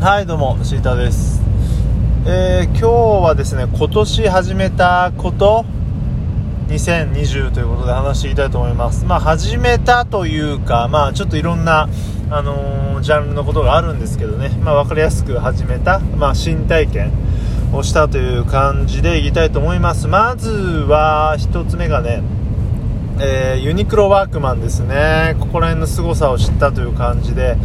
はいどうもシータです、えー今日はですね今年始めたこと2020ということで話していきたいと思います。まあ始めたというかまあちょっといろんなあのージャンルのことがあるんですけどね。まあ分かりやすく始めたまあ新体験をしたという感じでいきたいと思います。まずは一つ目がねえーユニクロワークマンですね。ここら辺の凄さを知ったという感じで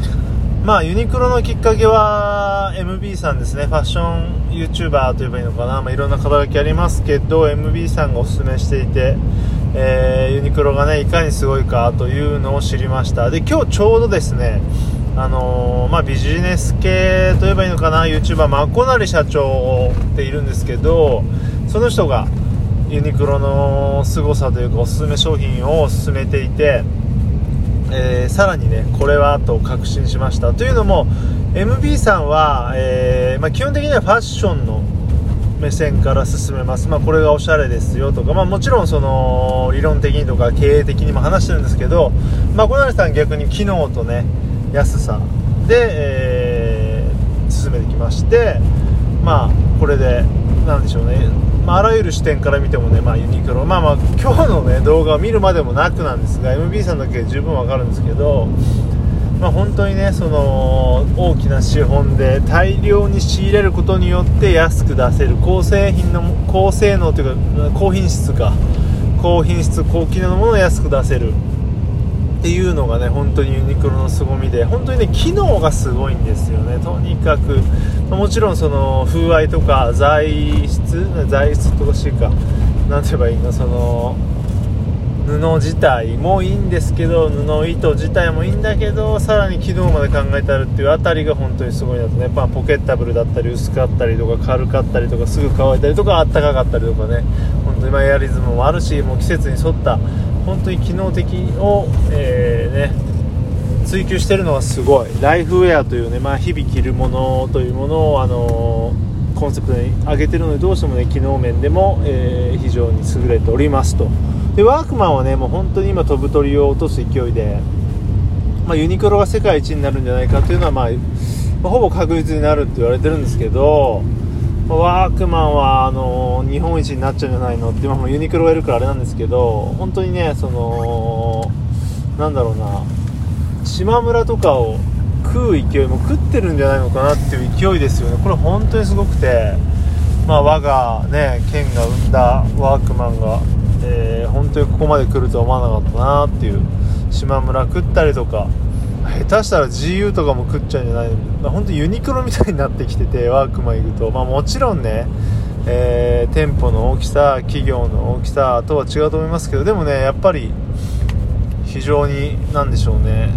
まあユニクロのきっかけは MB さんですね。ファッション YouTuber と言えばいいのかな、まあ、いろんな肩書きありますけど MB さんがおすすめしていて、えーユニクロがねいかにすごいかというのを知りました。で今日ちょうどですねあのーまあ、ビジネス系といえばいいのかな。YouTuber まこなり社長っているんですけどその人がユニクロの凄さというかおすすめ商品を勧めていて、えーさらにねこれはと確信しました。というのも MB さんは、えーまあ、基本的にはファッションの目線から進めます、まあ、これがおしゃれですよとか、まあ、もちろんその理論的にとか経営的にも話してるんですけど、まあ、小成さん逆に機能とね安さで、えー進めてきましてまあこれでなんでしょうね、まあ、あらゆる視点から見てもね、まあ、ユニクロ。まあまあ今日のね動画を見るまでもなくなんですが MB さんだけで十分わかるんですけどまあ、本当にねその大きな資本で大量に仕入れることによって安く出せる高製品の高性能というか高品質か。高品質高機能のものを安く出せる。っていうのがね本当にユニクロの凄みで本当にね機能がすごいんですよね。とにかくまもちろんその風合いとか材質材質とかしいかなんて言えばいいのその布自体もいいんですけど布糸自体もいいんだけどさらに機能まで考えてあるっていうあたりが本当にすごいなとね、まあ、ポケッタブルだったり薄かったりとか軽かったりとかすぐ乾いたりとかあったかかったりとかね。本当にまあエアリズムもあるしもう季節に沿った本当に機能的を、えーね追求してるのはすごい。ライフウェアというね、まあ、日々着るものというものを、あのーコンセプトに上げてるのでどうしてもね機能面でも、えー非常に優れておりますと。でワークマンはねもう本当に今飛ぶ鳥を落とす勢いで、まあ、ユニクロが世界一になるんじゃないかというのは、まあ、ほぼ確実になるって言われてるんですけど、ワークマンはあの日本一になっちゃうんじゃないのって今もユニクロがいるからあれなんですけど本当にねそのなんだろうな島村とかを食う勢いも食ってるんじゃないのかなっていう勢いですよね。これ本当にすごくて、まあ、我がね県が生んだワークマンが、えー本当にここまで来るとは思わなかったなっていう島村食ったりとか下手したら GU とかも食っちゃうんじゃないの。まあ本当ユニクロみたいになってきてて ワークマン行くと、まあ、もちろんね、えー店舗の大きさ企業の大きさとは違うと思いますけどでもねやっぱり非常に何でしょうね。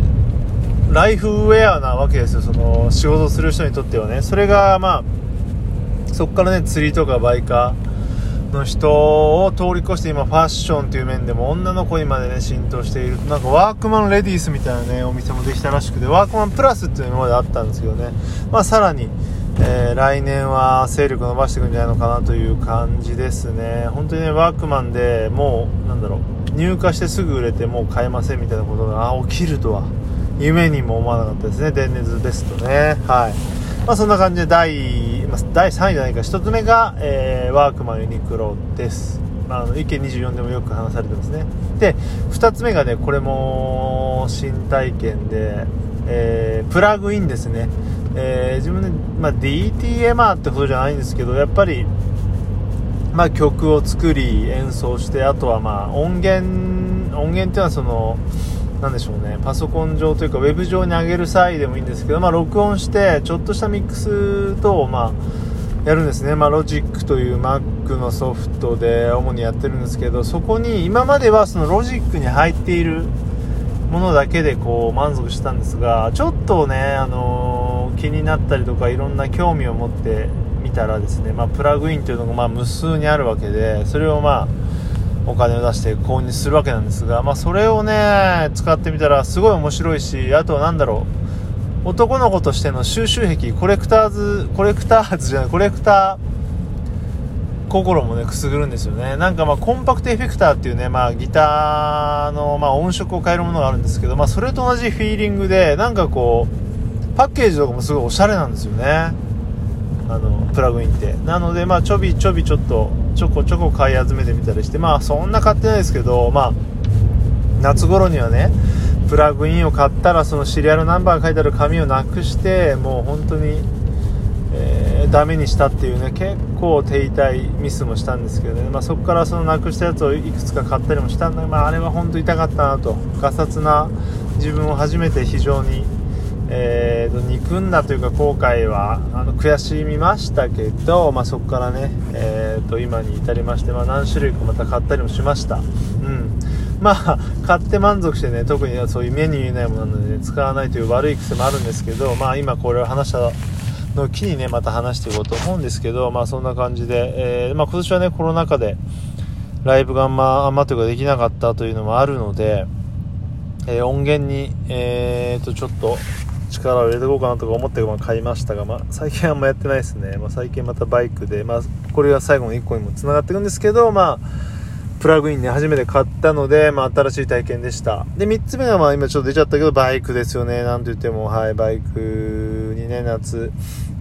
ライフウェアなわけですよその仕事する人にとってはね。それがまあそこからね釣りとかバイカー。の人を通り越して今ファッションという面でも女の子にまでね浸透している。なんかワークマンレディースみたいなねお店もできたらしくてワークマンプラスっていうのまであったんですけどね。まあさらに、え来年は勢力伸ばしていくんじゃないのかなという感じですね。本当にねワークマンでもうなんだろう入荷してすぐ売れてもう買えませんみたいなことが起きるとは夢にも思わなかったですね。電熱ベストね。はい。まあそんな感じで第,、まあ、第3位じゃないか1つ目が、えーワークマンユニクロです、まあ、の意見24でもよく話されてますね。で2つ目がねこれも新体験で、えープラグインですね、えー自分で、まあ、DTMR ってほどじゃないんですけどやっぱりまあ、曲を作り演奏してあとはまあ音源音源っていうのはそのなんでしょうね。パソコン上というかウェブ上に上げる際でもいいんですけど、まあ、録音してちょっとしたミックスとまあやるんですね、まあ、ロジックという Mac のソフトで主にやってるんですけどそこに今まではそのロジックに入っているものだけでこう満足したんですがちょっとね、あのー気になったりとかいろんな興味を持ってみたらですね、まあ、プラグインというのがまあ無数にあるわけでそれをまあお金を出して購入するわけなんですが、まあ、それをね使ってみたらすごい面白いしあとは何だろう。男の子としての収集癖コレクターズコレクターズじゃないコレクター心もねくすぐるんですよね。なんかまあコンパクトエフェクターっていうね、まあ、ギターの、まあ、音色を変えるものがあるんですけど、まあ、それと同じフィーリングでなんかこうパッケージとかもすごいおしゃれなんですよね。あのプラグインって。なのでまあちょびちょびちょっとちょこちょこ買い集めてみたりしてまあそんな買ってないですけどまあ夏頃にはねプラグインを買ったらそのシリアルナンバーが書いてある紙をなくしてもう本当に、えー、ダメにしたっていうね結構手痛いミスもしたんですけどね、まあ、そこからそのなくしたやつをいくつか買ったりもしたんだけど、まあ、あれは本当痛かったなと。ガサツな自分を初めて非常に、えーと、憎んだというか後悔はあの悔しみましたけど、まあ、そこからね、えーと今に至りまして、まあ、何種類かまた買ったりもしました。うんまあ、買って満足してね、特にそういう目に見えないものなので、ね、使わないという悪い癖もあるんですけど、まあ今これを話したのを機にね、また話していこうと思うんですけど、まあそんな感じで、えー、まあ今年はね、コロナ禍で、ライブがあんま、あんまというかできなかったというのもあるので、えー、音源に、えーと、ちょっと力を入れていこうかなとか思って買いましたが、まあ、最近あんまやってないですね。まあ、最近またバイクで、まあ、これが最後の1個にも繋がっていくんですけど、まあ、プラグインね、初めて買ったので、まあ、新しい体験でした。で、3つ目は、まあ、今ちょっと出ちゃったけど、バイクですよね。なんと言っても、はい、バイクにね、夏、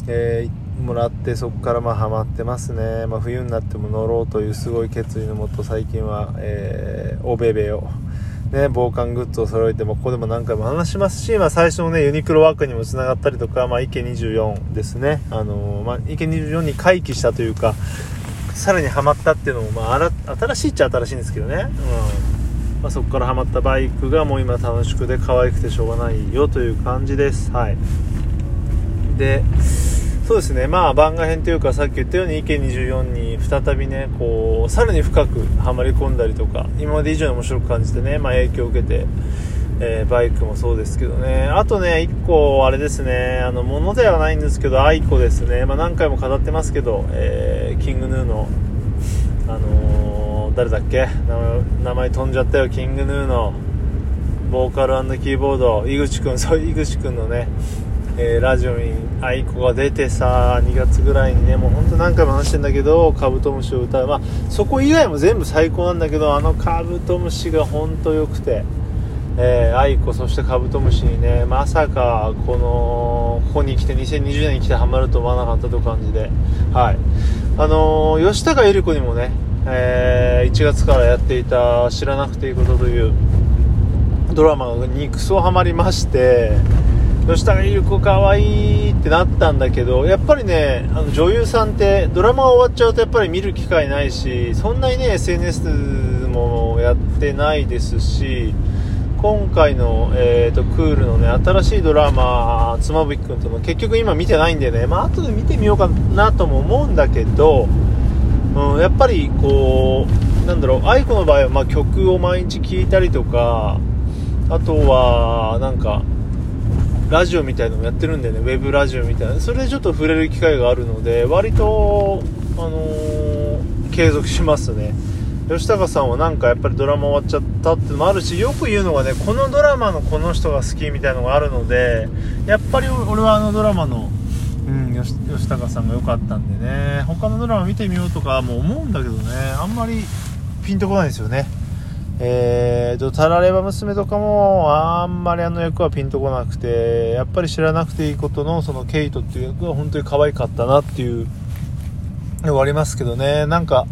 えー、もらって、そこからまあ、ハマってますね。まあ、冬になっても乗ろうというすごい決意のもと、最近は、えー、おべべを、ね、防寒グッズを揃えても、ここでも何回も話しますし、まあ、最初のね、ユニクロワークにもつながったりとか、まあ、池24ですね。あのー、まあ、池24に回帰したというか、さらにハマったっていうのも、まあ、新しいっちゃ新しいんですけどね、うん。まあ、そこからハマったバイクがもう今楽しくて可愛くてしょうがないよという感じです。はい。でそうですね。まあ番外編というかさっき言ったように池24に再びねこうさらに深くはまり込んだりとか今まで以上に面白く感じてね、まあ、影響を受けてえー、バイクもそうですけどね。あとね、1個、あれですね、あの、ものではないんですけど、 aiko ですね。まあ、何回も語ってますけど、えー、 King Gnu の、あのー、誰だっけ？名前飛んじゃったよ、 King Gnu の、ボーカルキーボード、井口くん、そう、井口くんのね、えー、ラジオに aiko が出てさ、2月ぐらいにね、もうほんと何回も話してんだけど、カブトムシを歌う。まあ、そこ以外も全部最高なんだけど、あのカブトムシがほんと良くて、えー、愛子そしてカブトムシにねまさかこのここに来て2020年に来てハマると思わなかったという感じではいあのー、吉高由里子にもね、えー、1月からやっていた「知らなくていいこと」というドラマにクソハマりまして吉高由子かわいいってなったんだけどやっぱりねあの女優さんってドラマ終わっちゃうとやっぱり見る機会ないしそんなにね SNS もやってないですし今回の、えーと、クールのね新しいドラマ妻夫木君とも結局今見てないんでね。まあ後で見てみようかなとも思うんだけど、うん、やっぱりこうなんだろう愛子の場合は、ま、曲を毎日聴いたりとかあとはなんかラジオみたいのもやってるんでね。ウェブラジオみたいな。それでちょっと触れる機会があるので割とあのー、継続しますね。吉高さんはなんかやっぱりドラマ終わっちゃったってのもあるしよく言うのがねこのドラマのこの人が好きみたいのがあるのでやっぱり俺はあのドラマの、うん、吉吉高さんが良かったんでね。他のドラマ見てみようとかも思うんだけどね。あんまりピンとこないんですよね。えーと、タラレバ娘とかもあんまりあの役はピンとこなくてやっぱり知らなくていいことのそのケイトっていう役は本当に可愛かったなっていうのがありますけどね。なんか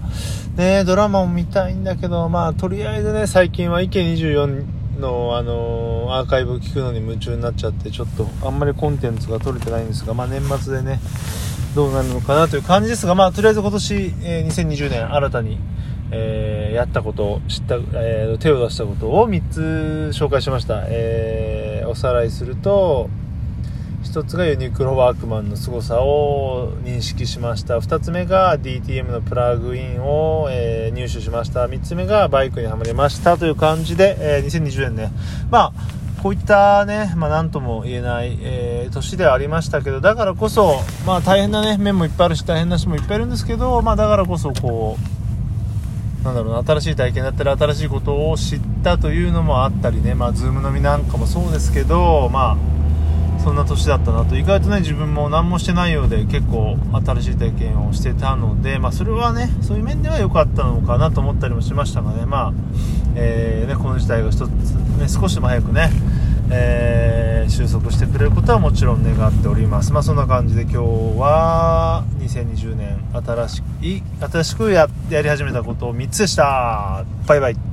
ねドラマも見たいんだけど、まあ、とりあえずね、最近は池24の、あのー、アーカイブを聞くのに夢中になっちゃって、ちょっとあんまりコンテンツが取れてないんですが、まあ、年末でね、どうなるのかなという感じですが、まあ、とりあえず今年、えー、2020年新たに、えー、やったことを知った、えー、手を出したことを3つ紹介しました。えー、おさらいすると、1つがユニクロワークマンの凄さを認識しました。2つ目が DTM のプラグインを、えー、入手しました。3つ目がバイクにはまりました。という感じで、え、2020年ね。まあこういったね、まあ、なんとも言えない、えー、年ではありましたけどだからこそ、まあ、大変な、ね、面もいっぱいあるし大変な人もいっぱいいるんですけど、まあ、だからこそこうなんだろうな新しい体験だったり新しいことを知ったというのもあったりね、まあ、ズームのみなんかもそうですけど、まあそんな年だったなと。意外とね自分も何もしてないようで結構新しい体験をしてたので、まあ、それはねそういう面では良かったのかなと思ったりもしましたがねまあ、えー、ねこの事態が一つ、ね、少しでも早くね、えー、収束してくれることはもちろん願っております。まあそんな感じで今日は2020年新しい新しくややり始めたことを3つでした。バイバイ。